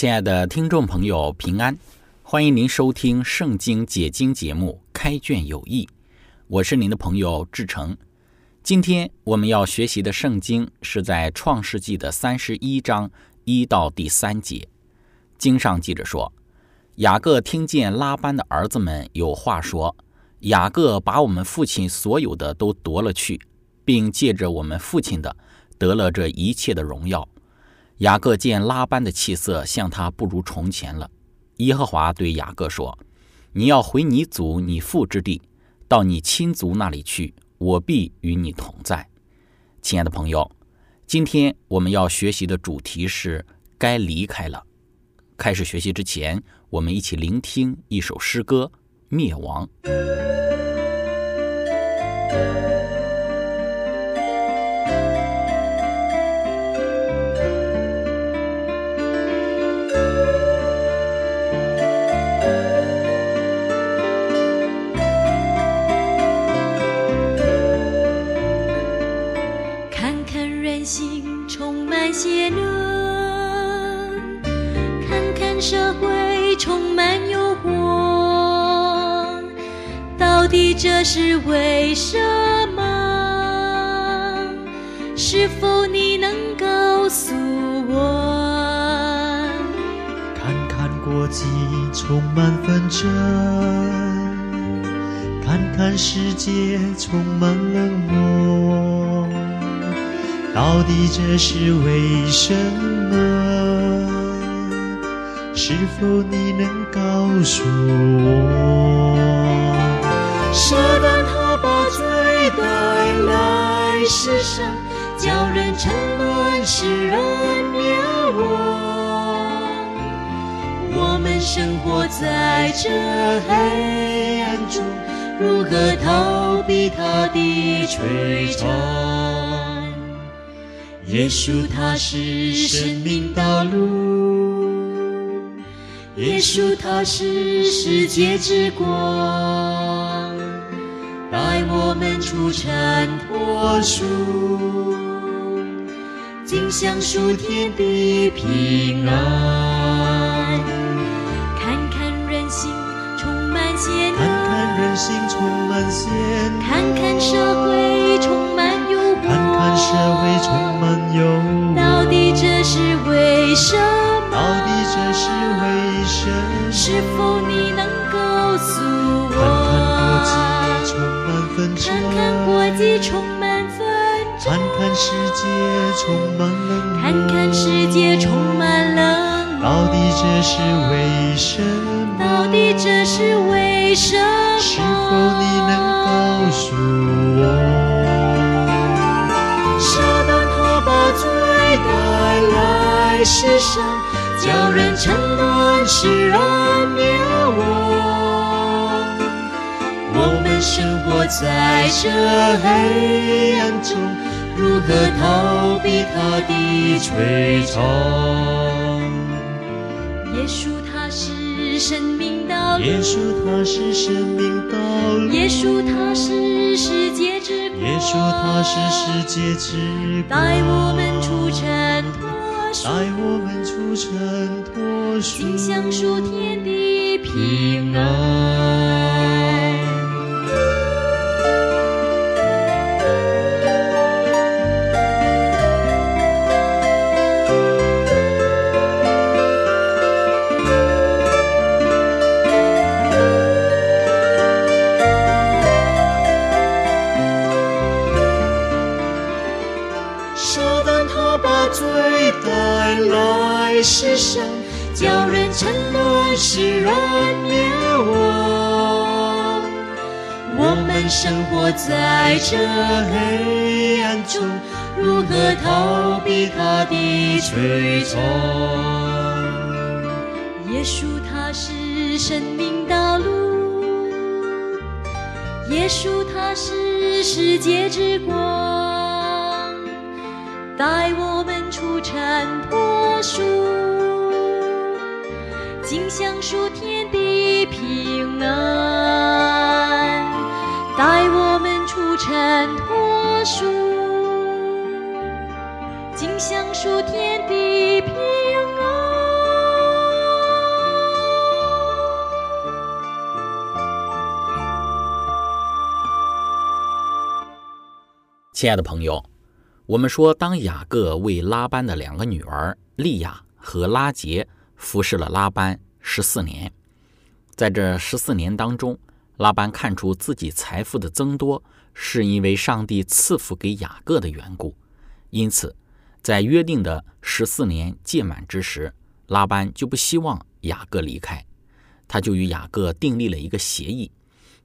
亲爱的听众朋友，平安！欢迎您收听《圣经解经》节目《开卷有益》，我是您的朋友志成。今天我们要学习的圣经是在创世纪的三十一章一到第三节。经上记着说，雅各听见拉班的儿子们有话说，雅各把我们父亲所有的都夺了去，并借着我们父亲的得了这一切的荣耀。雅各见拉班的气色像他不如从前了。耶和华对雅各说：“你要回你祖你父之地，到你亲族那里去，我必与你同在。”亲爱的朋友，今天我们要学习的主题是该离开了。开始学习之前，我们一起聆听一首诗歌《灭亡》。社会充满诱惑，到底这是为什么？是否你能告诉我？看看国际充满纷争，看看世界充满冷漠，到底这是为什么？是否你能告诉我？舍得他把罪带来世上，叫人沉沦，使人灭亡。我们生活在这黑暗中，如何逃避他的摧残？耶稣他是生命道路，耶稣他是世界之光。带我们出尘脱俗，尽享属天的平安。看看人心充满险恶，看看人心充满险恶，看看社会充界充满冷漠，看看世界充满冷漠。到底这是为什么？到底这是为什么？是否你能告诉我？舍得他把罪带来世上，叫人沉沦，使人灭亡。我们生活在这黑暗中，如何逃避他的摧残？耶稣他是生命道路，耶稣他是生命道路，耶稣他是世界之光，耶稣他是世界之光，带我们出尘脱俗，带我们出尘脱俗，心享属天的平安。世上，叫人沉沦，使人灭亡。我们生活在这黑暗中，如何逃避他的追踪？耶稣他是生命道路，耶稣他是世界之光，带我们出尘脱俗，尽享属天的平安，带我们出尘脱俗，尽享属天的平安。亲爱的朋友，我们说，当雅各为拉班的两个女儿利亚和拉杰服侍了拉班十四年，在这十四年当中，拉班看出自己财富的增多是因为上帝赐福给雅各的缘故，因此，在约定的十四年届满之时，拉班就不希望雅各离开，他就与雅各订立了一个协议，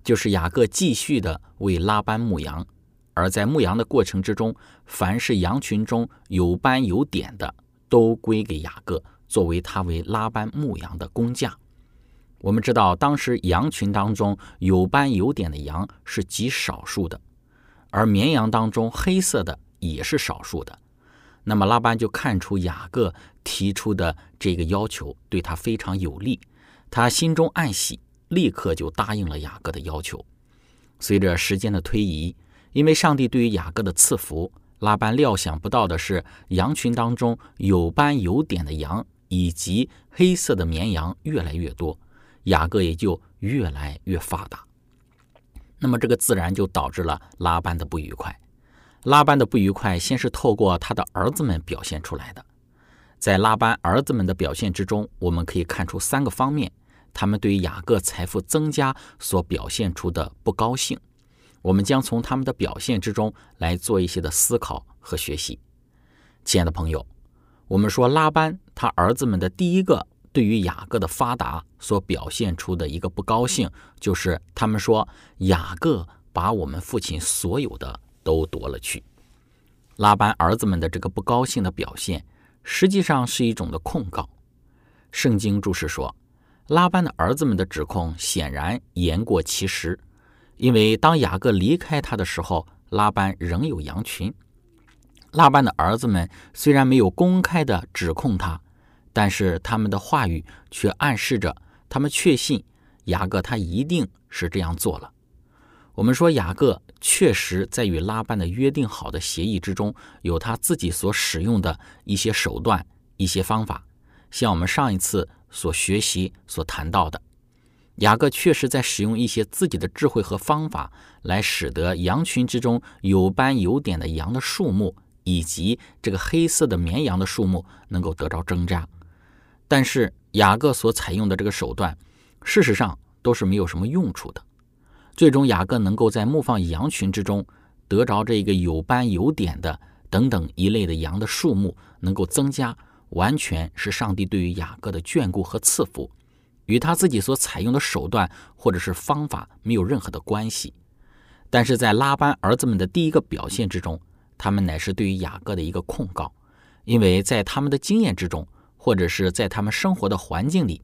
就是雅各继续的为拉班牧羊。而在牧羊的过程之中，凡是羊群中有斑有点的，都归给雅各，作为他为拉班牧羊的工价。我们知道，当时羊群当中有斑有点的羊是极少数的，而绵羊当中黑色的也是少数的。那么拉班就看出雅各提出的这个要求对他非常有利，他心中暗喜，立刻就答应了雅各的要求。随着时间的推移，因为上帝对于雅各的赐福，拉班料想不到的是，羊群当中有斑有点的羊以及黑色的绵羊越来越多，雅各也就越来越发达。那么这个自然就导致了拉班的不愉快。拉班的不愉快先是透过他的儿子们表现出来的，在拉班儿子们的表现之中，我们可以看出三个方面，他们对于雅各财富增加所表现出的不高兴。我们将从他们的表现之中来做一些的思考和学习。亲爱的朋友，我们说拉班他儿子们的第一个对于雅各的发达所表现出的一个不高兴，就是他们说雅各把我们父亲所有的都夺了去。拉班儿子们的这个不高兴的表现，实际上是一种的控告。圣经注释说，拉班的儿子们的指控显然言过其实。因为当雅各离开他的时候，拉班仍有羊群。拉班的儿子们虽然没有公开的指控他，但是他们的话语却暗示着他们确信雅各他一定是这样做了。我们说雅各确实在与拉班的约定好的协议之中，有他自己所使用的一些手段、一些方法，像我们上一次所学习所谈到的。雅各确实在使用一些自己的智慧和方法，来使得羊群之中有斑有点的羊的数目，以及这个黑色的绵羊的数目能够得着增加。但是雅各所采用的这个手段，事实上都是没有什么用处的。最终，雅各能够在牧放羊群之中得着这个有斑有点的等等一类的羊的数目能够增加，完全是上帝对于雅各的眷顾和赐福。与他自己所采用的手段或者是方法没有任何的关系，但是在拉班儿子们的第一个表现之中，他们乃是对于雅各的一个控告，因为在他们的经验之中，或者是在他们生活的环境里，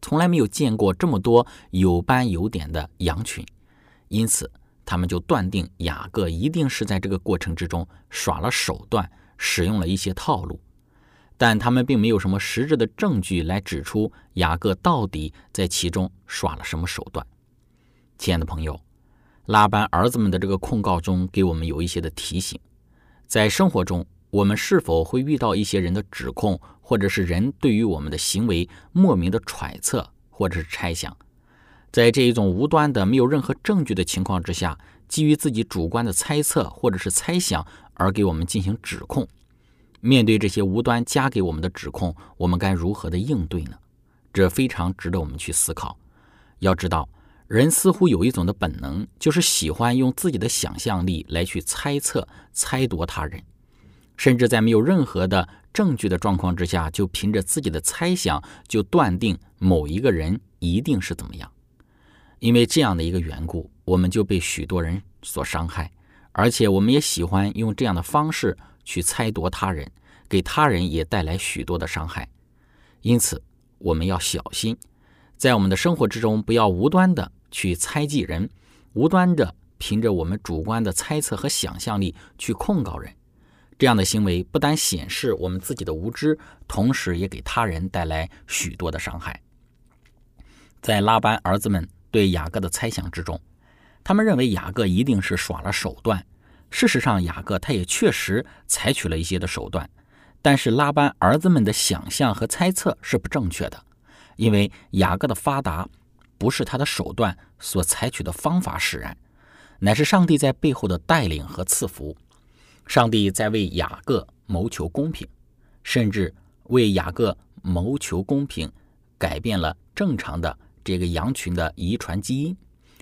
从来没有见过这么多有斑有点的羊群，因此他们就断定雅各一定是在这个过程之中耍了手段，使用了一些套路。但他们并没有什么实质的证据来指出雅各到底在其中耍了什么手段。亲爱的朋友，拉班儿子们的这个控告中给我们有一些的提醒：在生活中，我们是否会遇到一些人的指控，或者是人对于我们的行为莫名的揣测或者是猜想？在这一种无端的、没有任何证据的情况之下，基于自己主观的猜测或者是猜想而给我们进行指控。面对这些无端加给我们的指控，我们该如何的应对呢？这非常值得我们去思考。要知道，人似乎有一种的本能，就是喜欢用自己的想象力来去猜测、猜度他人。甚至在没有任何的证据的状况之下，就凭着自己的猜想就断定某一个人一定是怎么样。因为这样的一个缘故，我们就被许多人所伤害，而且我们也喜欢用这样的方式去猜度他人，给他人也带来许多的伤害。因此，我们要小心，在我们的生活之中，不要无端的去猜忌人，无端的凭着我们主观的猜测和想象力去控告人。这样的行为不但显示我们自己的无知，同时也给他人带来许多的伤害。在拉班儿子们对雅各的猜想之中，他们认为雅各一定是耍了手段。事实上，雅各他也确实采取了一些的手段，但是拉班儿子们的想象和猜测是不正确的，因为雅各的发达不是他的手段所采取的方法使然，乃是上帝在背后的带领和赐福。上帝在为雅各谋求公平，甚至为雅各谋求公平，改变了正常的这个羊群的遗传基因，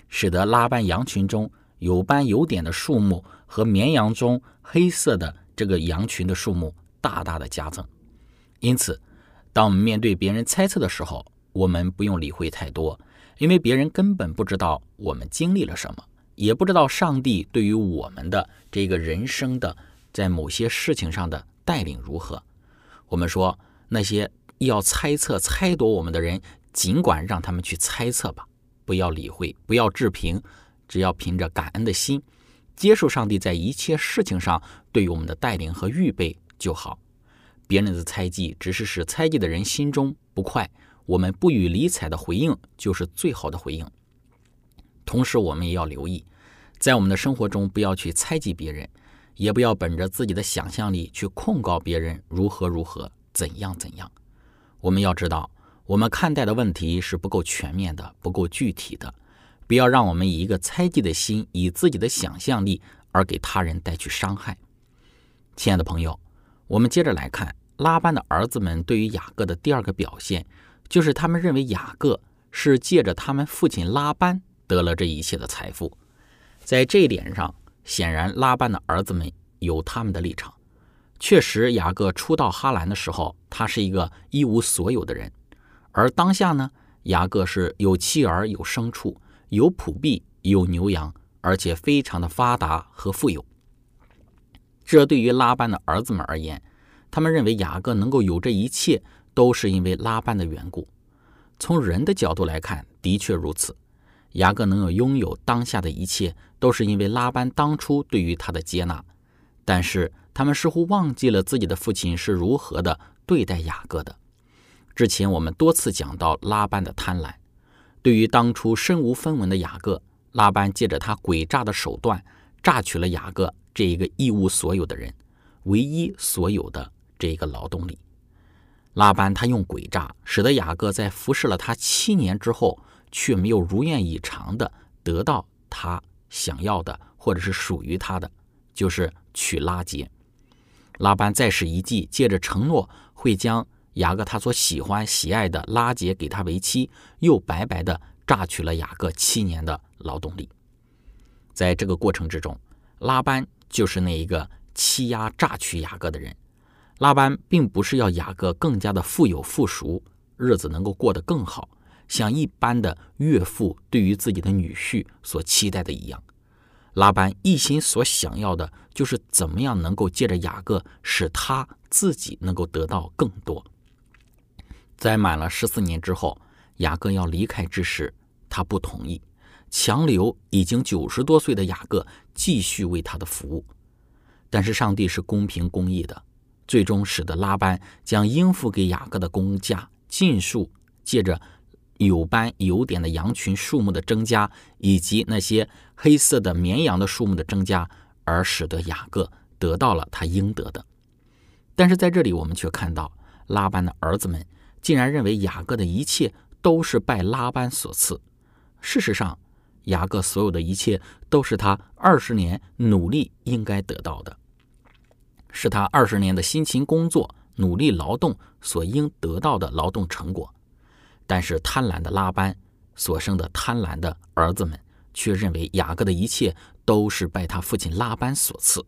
使得拉班羊群中有斑有点的数目和绵羊中黑色的这个羊群的数目大大的加增。因此，当我们面对别人猜测的时候，我们不用理会太多，因为别人根本不知道我们经历了什么。也不知道上帝对于我们的这个人生的在某些事情上的带领如何。我们说那些要猜测、猜度我们的人，尽管让他们去猜测吧，不要理会，不要置评，只要凭着感恩的心，接受上帝在一切事情上对于我们的带领和预备就好。别人的猜忌只是使猜忌的人心中不快，我们不予理睬的回应就是最好的回应。同时，我们也要留意，在我们的生活中，不要去猜忌别人，也不要本着自己的想象力去控告别人如何如何、怎样怎样。我们要知道，我们看待的问题是不够全面的、不够具体的。不要让我们以一个猜忌的心，以自己的想象力而给他人带去伤害。亲爱的朋友，我们接着来看拉班的儿子们对于雅各的第二个表现，就是他们认为雅各是借着他们父亲拉班。得了这一切的财富，在这一点上，显然拉班的儿子们有他们的立场。确实，雅各初到哈兰的时候，他是一个一无所有的人；而当下呢，雅各是有妻儿、有牲畜、有普币、有牛羊，而且非常的发达和富有。这对于拉班的儿子们而言，他们认为雅各能够有这一切，都是因为拉班的缘故。从人的角度来看，的确如此。雅各能够拥有当下的一切，都是因为拉班当初对于他的接纳。但是他们似乎忘记了自己的父亲是如何的对待雅各的。之前我们多次讲到拉班的贪婪，对于当初身无分文的雅各，拉班借着他诡诈的手段，榨取了雅各这一个一无所有的人唯一所有的这一个劳动力。拉班他用诡诈，使得雅各在服侍了他七年之后。却没有如愿以偿的得到他想要的，或者是属于他的，就是娶拉结。拉班再使一计，借着承诺会将雅各他所喜欢喜爱的拉结给他为妻，又白白的榨取了雅各七年的劳动力。在这个过程之中，拉班就是那一个欺压榨取雅各的人。拉班并不是要雅各更加的富有富庶，日子能够过得更好。像一般的岳父对于自己的女婿所期待的一样，拉班一心所想要的就是怎么样能够借着雅各使他自己能够得到更多。在满了十四年之后，雅各要离开之时，他不同意，强留已经九十多岁的雅各继续为他的服务。但是上帝是公平公义的，最终使得拉班将应付给雅各的工价尽数借着。有斑有点的羊群数目的增加，以及那些黑色的绵羊的数目的增加，而使得雅各得到了他应得的。但是在这里，我们却看到拉班的儿子们竟然认为雅各的一切都是拜拉班所赐。事实上，雅各所有的一切都是他二十年努力应该得到的，是他二十年的辛勤工作、努力劳动所应得到的劳动成果。但是贪婪的拉班所生的贪婪的儿子们却认为雅各的一切都是拜他父亲拉班所赐。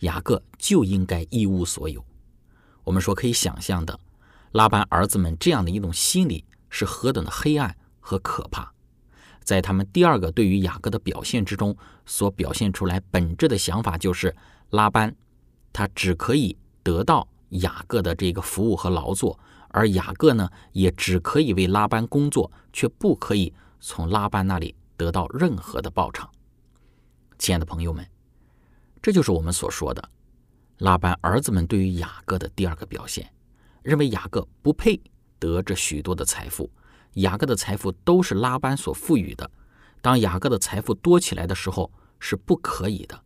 雅各就应该一无所有。我们说可以想象的，拉班儿子们这样的一种心理是何等的黑暗和可怕。在他们第二个对于雅各的表现之中，所表现出来本质的想法就是，拉班他只可以得到雅各的这个服务和劳作，而雅各呢，也只可以为拉班工作，却不可以从拉班那里得到任何的报偿。亲爱的朋友们，这就是我们所说的拉班儿子们对于雅各的第二个表现，认为雅各不配得这许多的财富。雅各的财富都是拉班所赋予的。当雅各的财富多起来的时候，是不可以的。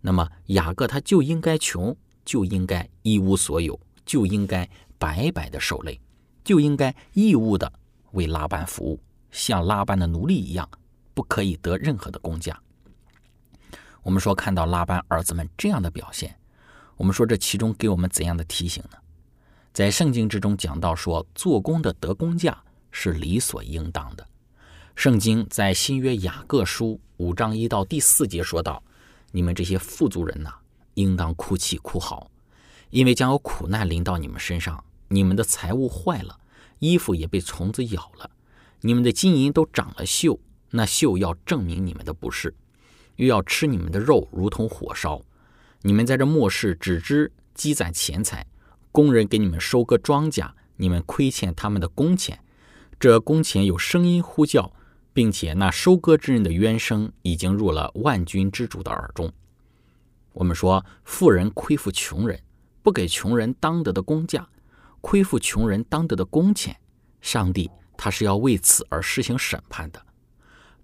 那么雅各他就应该穷，就应该一无所有，就应该白白的受累，就应该义务的为拉班服务，像拉班的奴隶一样，不可以得任何的工价。我们说看到拉班儿子们这样的表现，我们说这其中给我们怎样的提醒呢？在圣经之中讲到说，做工的得工价。是理所应当的。圣经在新约雅各书五章一到第四节说道：“你们这些富足人呐，应当哭泣哭嚎，因为将有苦难临到你们身上。你们的财物坏了，衣服也被虫子咬了，你们的金银都长了锈。那锈要证明你们的不是，又要吃你们的肉，如同火烧。你们在这末世只知积攒钱财，工人给你们收割庄稼，你们亏欠他们的工钱。”这工钱有声音呼叫，并且那收割之人的冤声已经入了万军之主的耳中。我们说，富人亏负穷人，不给穷人当得的工价，亏负穷人当得的工钱，上帝他是要为此而施行审判的。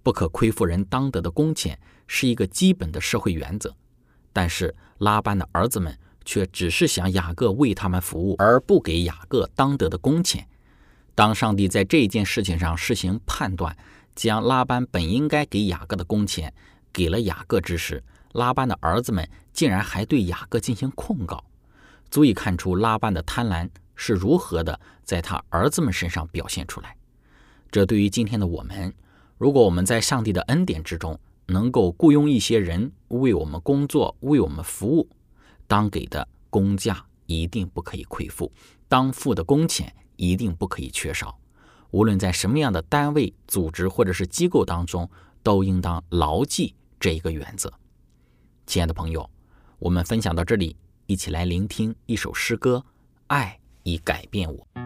不可亏负人当得的工钱是一个基本的社会原则，但是拉班的儿子们却只是想雅各为他们服务，而不给雅各当得的工钱。当上帝在这件事情上施行判断，将拉班本应该给雅各的工钱给了雅各之时，拉班的儿子们竟然还对雅各进行控告，足以看出拉班的贪婪是如何的在他儿子们身上表现出来。这对于今天的我们，如果我们在上帝的恩典之中能够雇佣一些人为我们工作、为我们服务，当给的工价一定不可以亏付，当付的工钱。一定不可以缺少，无论在什么样的单位、组织或者是机构当中，都应当牢记这一个原则。亲爱的朋友，我们分享到这里，一起来聆听一首诗歌：爱已改变我。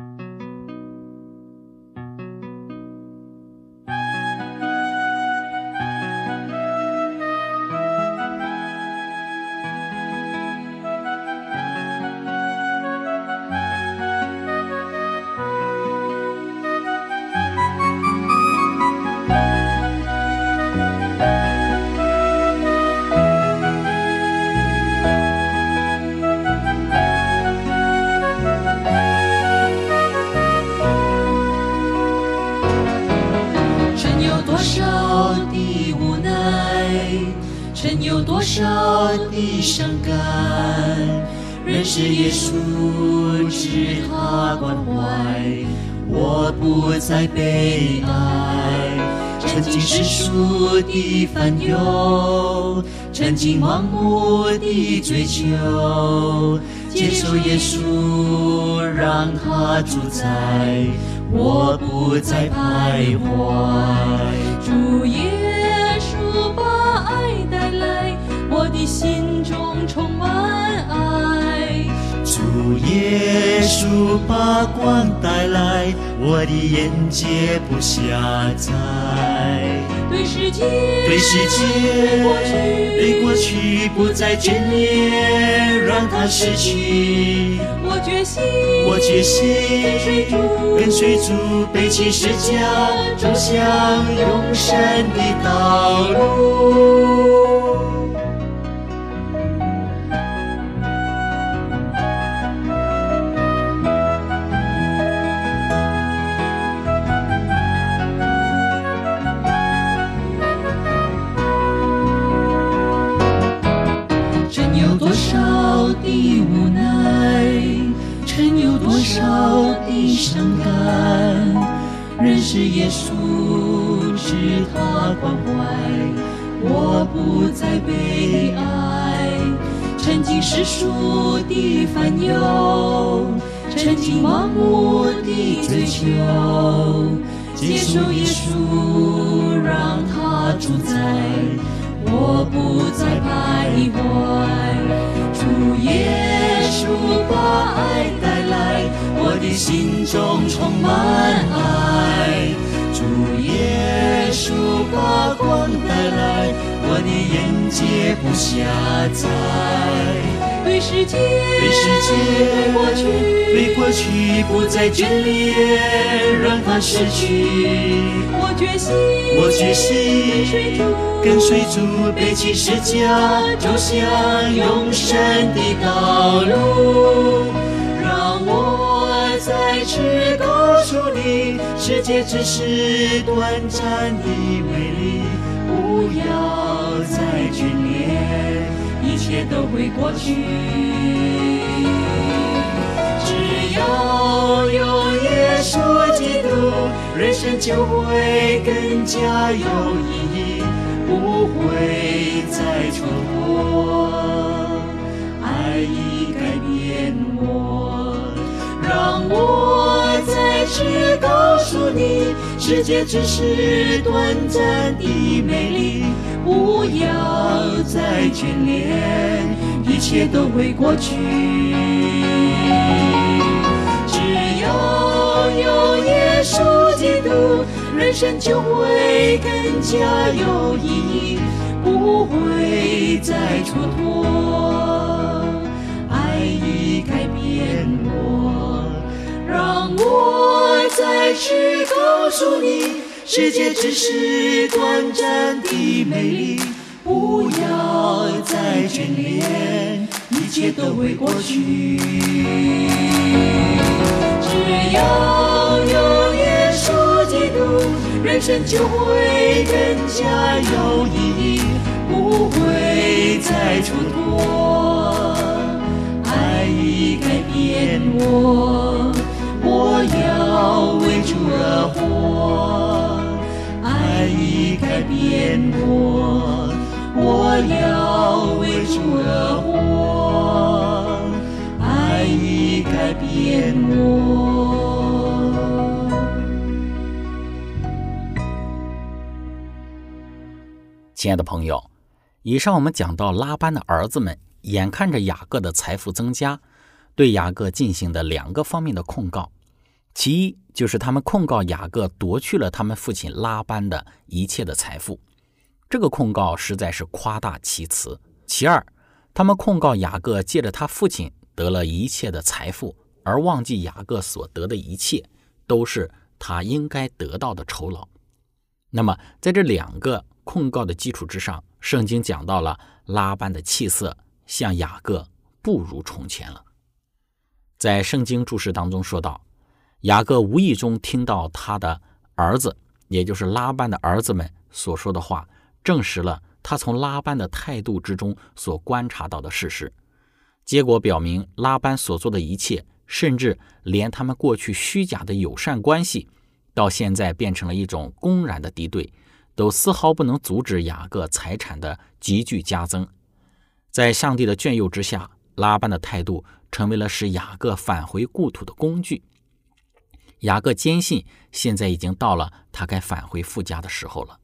我的烦忧，曾经盲目的追求，接受耶稣让他主宰，我不再徘徊。主耶稣把爱带来，我的心主耶稣把光带来，我的眼界不狭窄。对世界，对世界，对过去不再眷恋，让它失去。我决心，我决心，跟随主，跟随主，背起十字架，走向永生的道路。已无奈，曾有多少的伤感，认识耶稣，知他关怀，我不再悲哀。曾经世俗的烦忧，曾经盲目的追求，接受耶稣，让他主宰，我不再徘徊。主耶稣把爱带来，我的心中充满爱。主耶稣把光带来，我的眼界不狭窄。对世界，对世界，对过去，对过去不再眷恋，让它逝去。我决心，我决心跟随主，跟背起十架，走向永生的道路。让我再次告诉你，世界只是短暂的美丽，不要再眷恋，一一切都会过去。只要有耶稣基督，人生就会更加有意义，不会再蹉跎。爱已改变我，让我再次告诉你，世界只是短暂的美丽，不要再眷恋，一切都会过去。只要有耶稣基督，人生就会更加有意义，不会再蹉跎。爱已改变，让我再次告诉你，世界只是短暂的美丽，不要再眷恋，一切都会过去。只要有耶稣基督，人生就会更加有意义，不会再蹉跎。爱已改变我，我要为主而活。爱已改变我，我要为主而活。爱已改变我。亲爱的朋友，以上我们讲到拉班的儿子们眼看着雅各的财富增加，对雅各进行的两个方面的控告。其一就是他们控告雅各夺去了他们父亲拉班的一切的财富，这个控告实在是夸大其词。其二，他们控告雅各借着他父亲得了一切的财富，而忘记雅各所得的一切都是他应该得到的酬劳。那么，在这两个控告的基础之上，圣经讲到了拉班的气色像雅各不如从前了。在圣经注释当中说到，雅各无意中听到他的儿子，也就是拉班的儿子们所说的话，证实了他从拉班的态度之中所观察到的事实。结果表明，拉班所做的一切，甚至连他们过去虚假的友善关系，到现在变成了一种公然的敌对，都丝毫不能阻止雅各财产的急剧加增。在上帝的眷佑之下，拉班的态度成为了使雅各返回故土的工具。雅各坚信，现在已经到了他该返回父家的时候了。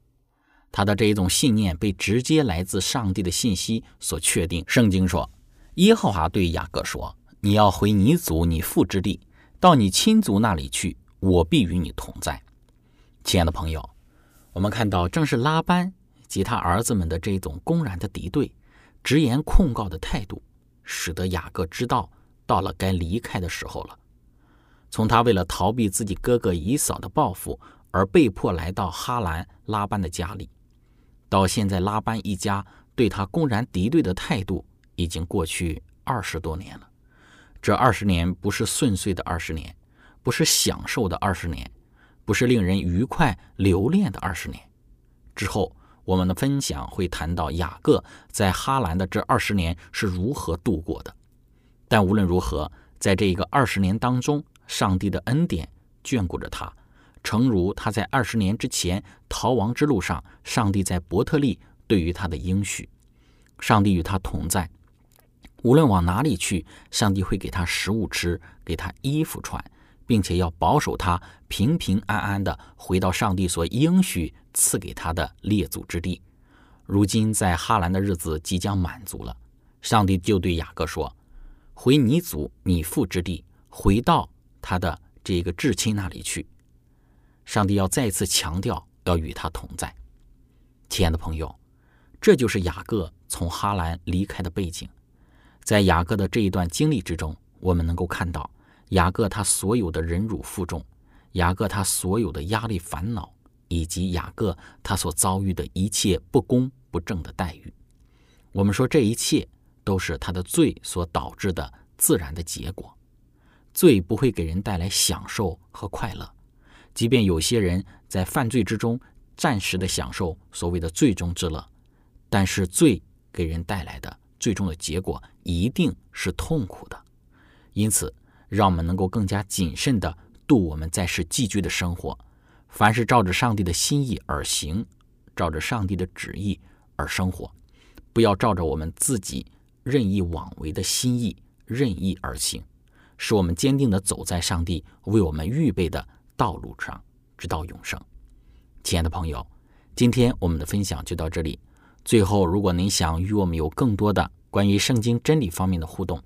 他的这一种信念被直接来自上帝的信息所确定。圣经说：“耶和华对雅各说，你要回你祖、你父之地，到你亲族那里去，我必与你同在。”亲爱的朋友，我们看到，正是拉班及他儿子们的这种公然的敌对、直言控告的态度，使得雅各知道到了该离开的时候了。从他为了逃避自己哥哥以扫的报复而被迫来到哈兰拉班的家里，到现在拉班一家对他公然敌对的态度，已经过去二十多年了。这二十年不是顺遂的二十年，不是享受的二十年，不是令人愉快留恋的二十年。之后我们的分享会谈到雅各在哈兰的这二十年是如何度过的。但无论如何，在这一个二十年当中，上帝的恩典眷顾着他，诚如他在二十年之前逃亡之路上，上帝在伯特利对于他的应许。上帝与他同在，无论往哪里去，上帝会给他食物吃，给他衣服穿，并且要保守他平平安安的回到上帝所应许赐给他的列祖之地。如今在哈兰的日子即将满足了，上帝就对雅各说：“回你祖你父之地，回到他的这个至亲那里去。”上帝要再次强调要与他同在。亲爱的朋友，这就是雅各从哈兰离开的背景。在雅各的这一段经历之中，我们能够看到雅各他所有的忍辱负重，雅各他所有的压力烦恼，以及雅各他所遭遇的一切不公不正的待遇。我们说这一切都是他的罪所导致的自然的结果。罪不会给人带来享受和快乐，即便有些人在犯罪之中暂时的享受所谓的最终之乐，但是罪给人带来的。最终的结果一定是痛苦的，因此，让我们能够更加谨慎地度我们在世寄居的生活。凡是照着上帝的心意而行，照着上帝的旨意而生活，不要照着我们自己任意妄为的心意任意而行，使我们坚定地走在上帝为我们预备的道路上，直到永生。亲爱的朋友，今天我们的分享就到这里。最后，如果您想与我们有更多的关于圣经真理方面的互动，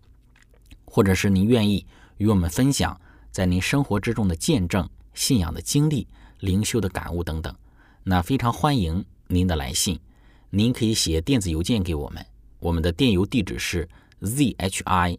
或者是您愿意与我们分享在您生活之中的见证、信仰的经历、灵修的感悟等等，那非常欢迎您的来信。您可以写电子邮件给我们，我们的电邮地址是 z h i